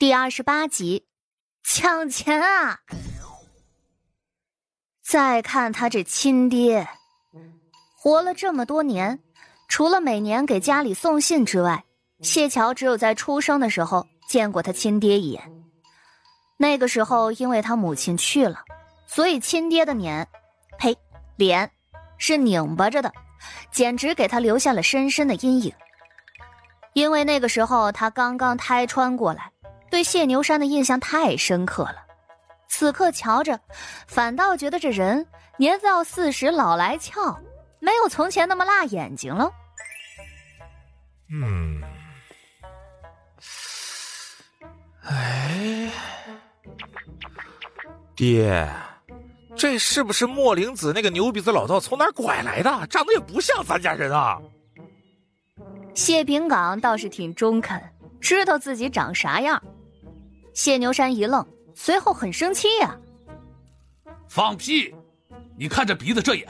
第二十八集，抢钱啊！再看他这亲爹，活了这么多年，除了每年给家里送信之外，谢桥只有在出生的时候见过他亲爹一眼。那个时候，因为他母亲去了，所以亲爹的脸，呸，脸是拧巴着的，简直给他留下了深深的阴影。因为那个时候他刚刚胎穿过来。对谢牛山的印象太深刻了，此刻瞧着，反倒觉得这人年到四十老来俏，没有从前那么辣眼睛了。嗯，哎，爹，这是不是莫灵子那个牛鼻子老道从哪儿拐来的？长得也不像咱家人啊。谢平岗倒是挺中肯，知道自己长啥样。谢牛山一愣，随后很生气呀！放屁！你看这鼻子这眼，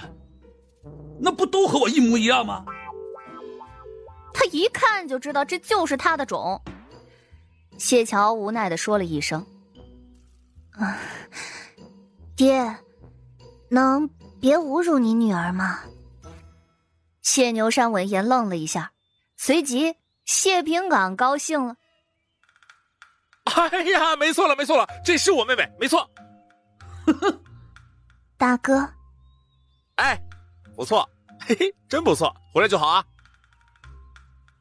那不都和我一模一样吗？他一看就知道这就是他的种。谢桥无奈的说了一声：“啊，爹，能别侮辱你女儿吗？”谢牛山闻言愣了一下，随即谢平岗高兴了。哎呀，没错了，没错了，这是我妹妹，没错。大哥，哎，不错，嘿嘿，真不错，回来就好啊。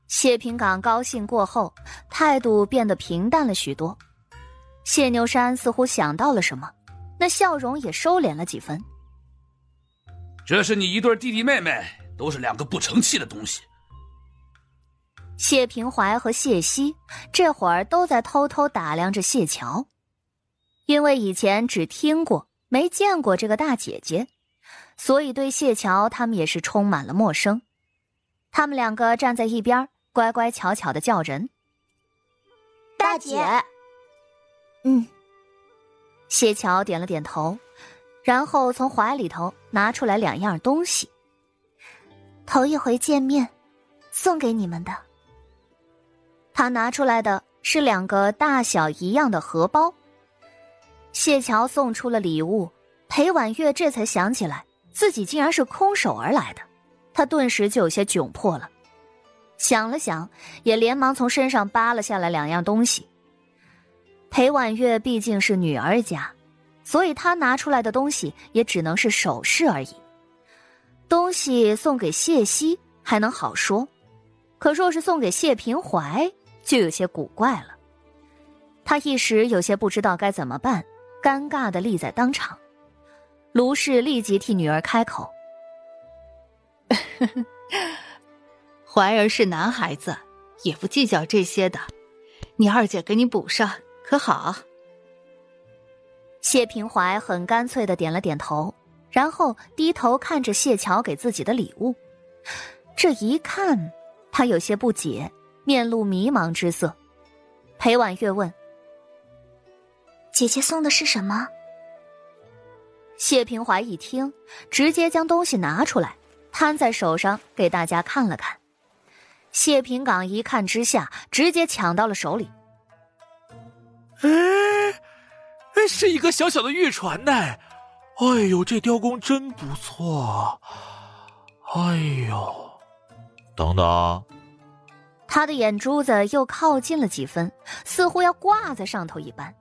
谢平岗高兴过后，态度变得平淡了许多。谢牛山似乎想到了什么，那笑容也收敛了几分。这是你一对弟弟妹妹，都是两个不成器的东西。谢平怀和谢希这会儿都在偷偷打量着谢桥，因为以前只听过没见过这个大姐姐，所以对谢桥他们也是充满了陌生。他们两个站在一边，乖乖巧巧的叫人：“大姐。”嗯。谢桥点了点头，然后从怀里头拿出来两样东西。头一回见面，送给你们的。他拿出来的是两个大小一样的荷包。谢桥送出了礼物，裴婉月这才想起来自己竟然是空手而来的，他顿时就有些窘迫了。想了想，也连忙从身上扒了下来两样东西。裴婉月毕竟是女儿家，所以她拿出来的东西也只能是首饰而已。东西送给谢希还能好说，可若是送给谢平怀，就有些古怪了，他一时有些不知道该怎么办，尴尬的立在当场。卢氏立即替女儿开口：“怀儿是男孩子，也不计较这些的，你二姐给你补上，可好？”谢平怀很干脆的点了点头，然后低头看着谢桥给自己的礼物，这一看，他有些不解。面露迷茫之色，裴婉月问：“姐姐送的是什么？”谢平怀一听，直接将东西拿出来，摊在手上给大家看了看。谢平岗一看之下，直接抢到了手里。哎，是一个小小的玉船呢。哎呦，这雕工真不错。哎呦，等等。他的眼珠子又靠近了几分，似乎要挂在上头一般，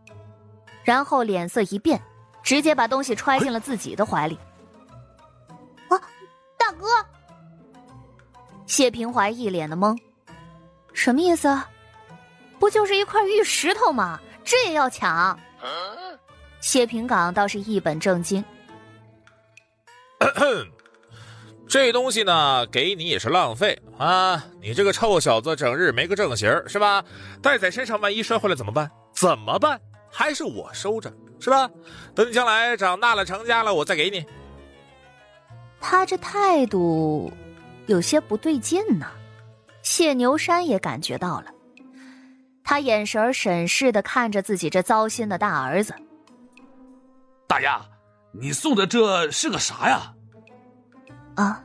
然后脸色一变，直接把东西揣进了自己的怀里。啊，大哥！谢平怀一脸的懵，什么意思？不就是一块玉石头吗？这也要抢？谢平岗倒是一本正经。这东西呢，给你也是浪费啊！你这个臭小子，整日没个正形是吧？带在身上，万一摔坏了怎么办？怎么办？还是我收着，是吧？等你将来长大了成家了，我再给你。他这态度有些不对劲呢。谢牛山也感觉到了，他眼神审视的看着自己这糟心的大儿子。大丫，你送的这是个啥呀？啊，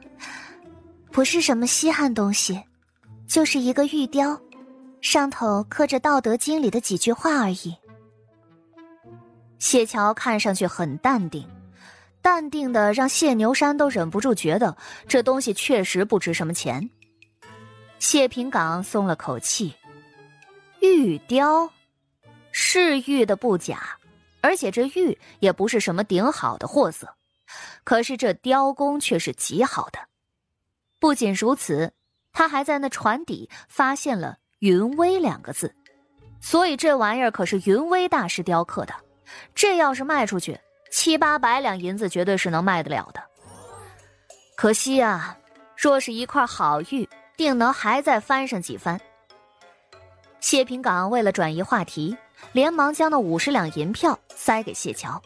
不是什么稀罕东西，就是一个玉雕，上头刻着《道德经》里的几句话而已。谢桥看上去很淡定，淡定的让谢牛山都忍不住觉得这东西确实不值什么钱。谢平岗松了口气，玉雕，是玉的不假，而且这玉也不是什么顶好的货色，可是这雕工却是极好的。不仅如此，他还在那船底发现了。云威两个字，所以这玩意儿可是云威大师雕刻的。这要是卖出去，七八百两银子绝对是能卖得了的。可惜啊，若是一块好玉，定能还再翻上几番。谢平岗为了转移话题，连忙将那五十两银票塞给谢桥。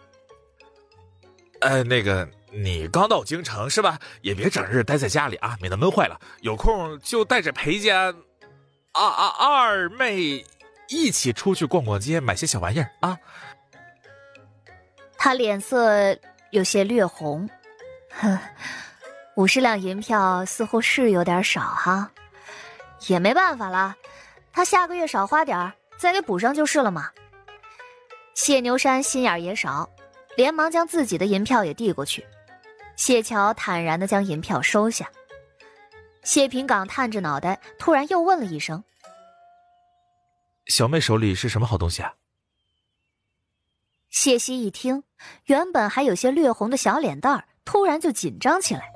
呃，那个，你刚到京城是吧？也别整日待在家里啊，免得闷坏了。有空就带着裴家。啊啊！二妹一起出去逛逛街，买些小玩意儿啊。他脸色有些略红，哼，五十两银票似乎是有点少哈，也没办法了，他下个月少花点再给补上就是了嘛。谢牛山心眼也少，连忙将自己的银票也递过去。谢桥坦然的将银票收下。谢平岗探着脑袋，突然又问了一声：“小妹手里是什么好东西啊？”谢希一听，原本还有些略红的小脸蛋儿，突然就紧张起来，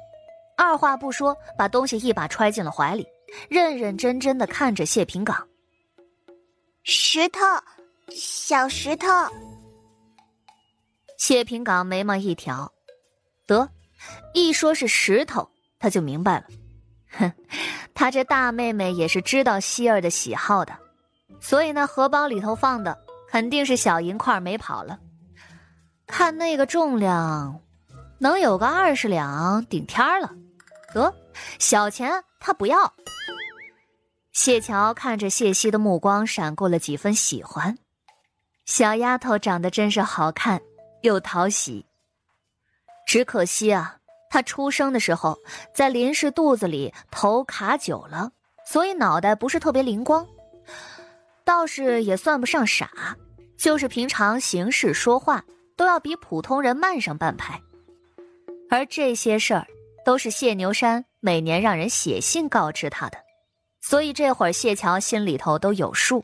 二话不说，把东西一把揣进了怀里，认认真真的看着谢平岗：“石头，小石头。”谢平岗眉毛一挑，得，一说是石头，他就明白了。哼，他这大妹妹也是知道希儿的喜好的，所以那荷包里头放的肯定是小银块没跑了。看那个重量，能有个二十两顶天了。得，小钱他不要。谢桥看着谢希的目光闪过了几分喜欢，小丫头长得真是好看又讨喜，只可惜啊。他出生的时候，在林氏肚子里头卡久了，所以脑袋不是特别灵光，倒是也算不上傻，就是平常行事说话都要比普通人慢上半拍。而这些事儿都是谢牛山每年让人写信告知他的，所以这会儿谢桥心里头都有数。